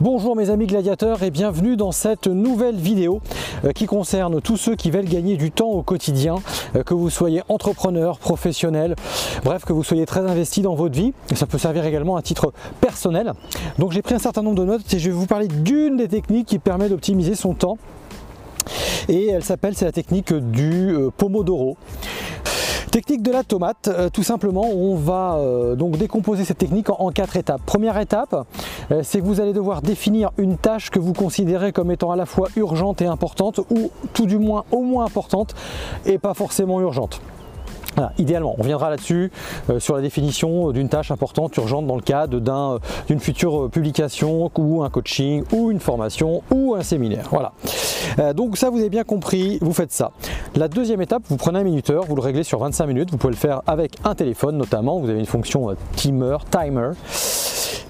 Bonjour mes amis gladiateurs et bienvenue dans cette nouvelle vidéo euh, qui concerne tous ceux qui veulent gagner du temps au quotidien, euh, que vous soyez entrepreneur, professionnel, bref que vous soyez très investi dans votre vie ça peut servir également à titre personnel. Donc j'ai pris un certain nombre de notes et je vais vous parler d'une des techniques qui permet d'optimiser son temps et elle s'appelle, c'est la technique du euh, Pomodoro. Technique de la tomate, euh, tout simplement, on va euh, donc décomposer cette technique en, quatre étapes. Première étape, euh, c'est que vous allez devoir définir une tâche que vous considérez comme étant à la fois urgente et importante, ou tout du moins au moins importante et pas forcément urgente idéalement, on viendra là-dessus euh, sur la définition d'une tâche importante, urgente dans le cadre euh, d'une future euh, publication ou un coaching ou une formation ou un séminaire. Voilà. donc ça, vous avez bien compris, vous faites ça. La deuxième étape, vous prenez un minuteur, vous le réglez sur 25 minutes. Vous pouvez le faire avec un téléphone notamment. Vous avez une fonction timer, timer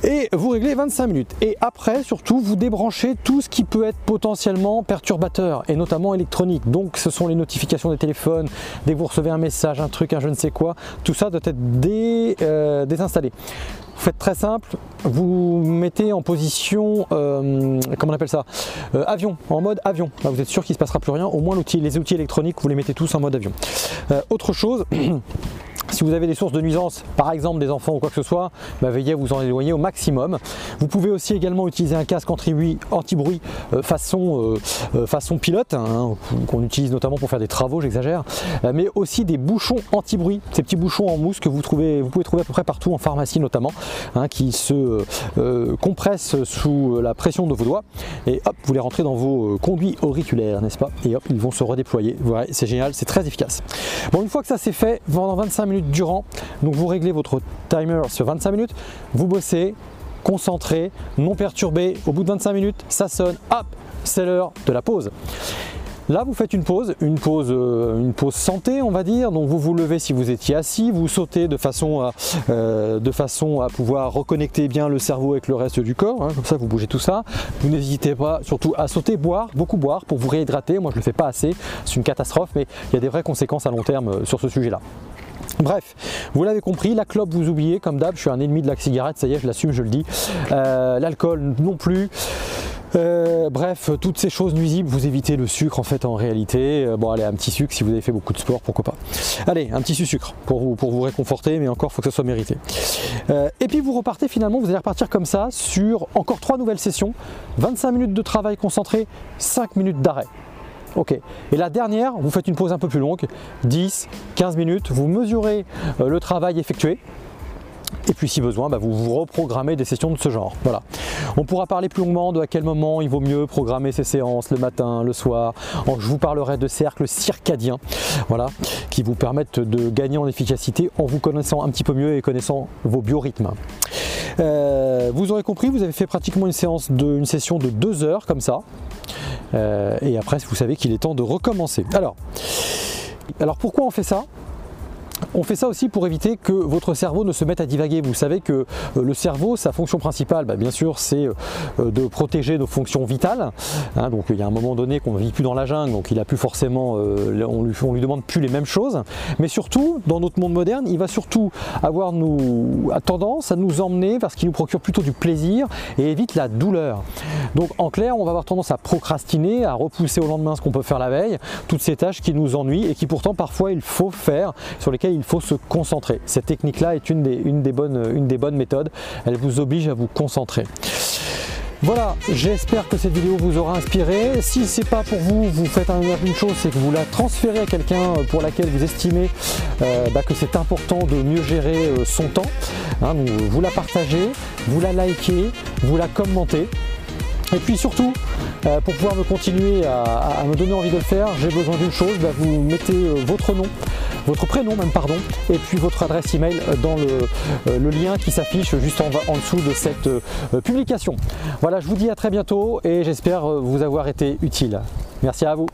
et vous réglez 25 minutes. Et après, surtout, vous débranchez tout ce qui peut être potentiellement perturbateur et notamment électronique. Donc, ce sont les notifications des téléphones, dès que vous recevez un message, un truc, un je ne sais quoi, tout ça doit être euh, désinstallé. Vous faites très simple, vous mettez en position, euh, comment on appelle ça, euh, avion, en mode avion. vous êtes sûr qu'il ne se passera plus rien, au moins les outils électroniques, vous les mettez tous en mode avion. autre chose, Si vous avez des sources de nuisance, par exemple des enfants ou quoi que ce soit, bah, veillez à vous en éloigner au maximum. Vous pouvez aussi également utiliser un casque anti-bruit euh, façon, euh, euh, façon pilote, hein, qu'on utilise notamment pour faire des travaux, j'exagère, mais aussi des bouchons anti-bruit, ces petits bouchons en mousse que vous, trouvez, vous pouvez trouver à peu près partout en pharmacie notamment, hein, qui se compressent sous la pression de vos doigts et hop, vous les rentrez dans vos conduits auriculaires, n'est-ce pas? Et hop, ils vont se redéployer. C'est génial, c'est très efficace. Bon, une fois que ça c'est fait, pendant 25 minutes durant. Donc vous réglez votre timer sur 25 minutes, vous bossez, concentré, non perturbé. Au bout de 25 minutes, ça sonne, hop, c'est l'heure de la pause. Là, vous faites une pause, une pause, euh, une pause santé, on va dire. Donc, vous vous levez si vous étiez assis, vous sautez de façon à, euh, de façon à pouvoir reconnecter bien le cerveau avec le reste du corps. Hein. comme ça, vous bougez tout ça. Vous n'hésitez pas, surtout à sauter, boire, beaucoup boire pour vous réhydrater. Moi, je le fais pas assez. C'est une catastrophe, mais il y a des vraies conséquences à long terme euh, sur ce sujet-là. Bref, vous l'avez compris, la clope vous oubliez, comme d'hab, je suis un ennemi de la cigarette, ça y est, je l'assume, je le dis. L'alcool non plus. Euh, bref, toutes ces choses nuisibles, vous évitez le sucre en fait en réalité. Euh, bon allez, un petit sucre si vous avez fait beaucoup de sport, pourquoi pas. Allez, un petit sucre pour vous, réconforter, mais encore faut que ce soit mérité. et puis vous repartez finalement, vous allez repartir comme ça sur encore trois nouvelles sessions, 25 minutes de travail concentré, 5 minutes d'arrêt. Ok. Et la dernière, vous faites une pause un peu plus longue, 10, 15 minutes, vous mesurez euh, le travail effectué. Et puis si besoin, bah, vous vous reprogrammez des sessions de ce genre. Voilà. On pourra parler plus longuement de à quel moment il vaut mieux programmer ces séances, le matin, le soir. Je vous parlerai de cercles circadiens, voilà, qui vous permettent de gagner en efficacité en vous connaissant un petit peu mieux et connaissant vos biorhythmes. Euh, vous aurez compris, vous avez fait pratiquement une séance une session de deux heures comme ça. Euh, et après, vous savez qu'il est temps de recommencer. Alors, alors pourquoi on fait ça? On fait ça aussi pour éviter que votre cerveau ne se mette à divaguer. Vous savez que euh, le cerveau, sa fonction principale, bah, bien sûr, c'est euh, de protéger nos fonctions vitales. Hein. donc il y a un moment donné qu'on ne vit plus dans la jungle, donc il a plus forcément, euh, on, lui, lui demande plus les mêmes choses. Mais surtout, dans notre monde moderne, il va surtout avoir tendance à nous emmener parce qu'il nous procure plutôt du plaisir et évite la douleur. Donc en clair, on va avoir tendance à procrastiner, à repousser au lendemain ce qu'on peut faire la veille, toutes ces tâches qui nous ennuient et qui pourtant parfois il faut faire, sur lesquelles il faut se concentrer. Cette technique-là est une des, bonnes, une des bonnes méthodes. Elle vous oblige à vous concentrer. Voilà, j'espère que cette vidéo vous aura inspiré. Si c'est pas pour vous, vous faites une chose, c'est que vous la transférez à quelqu'un pour laquelle vous estimez euh, bah, que c'est important de mieux gérer euh, son temps. Hein, vous la partagez, vous la likez, vous la commentez. Et puis surtout, euh, pour pouvoir me continuer à, me donner envie de le faire, j'ai besoin d'une chose, bah, vous mettez votre nom votre prénom même pardon, et puis votre adresse email dans le, euh, lien qui s'affiche juste en, dessous de cette euh, publication. Voilà, je vous dis à très bientôt et j'espère vous avoir été utile. Merci à vous.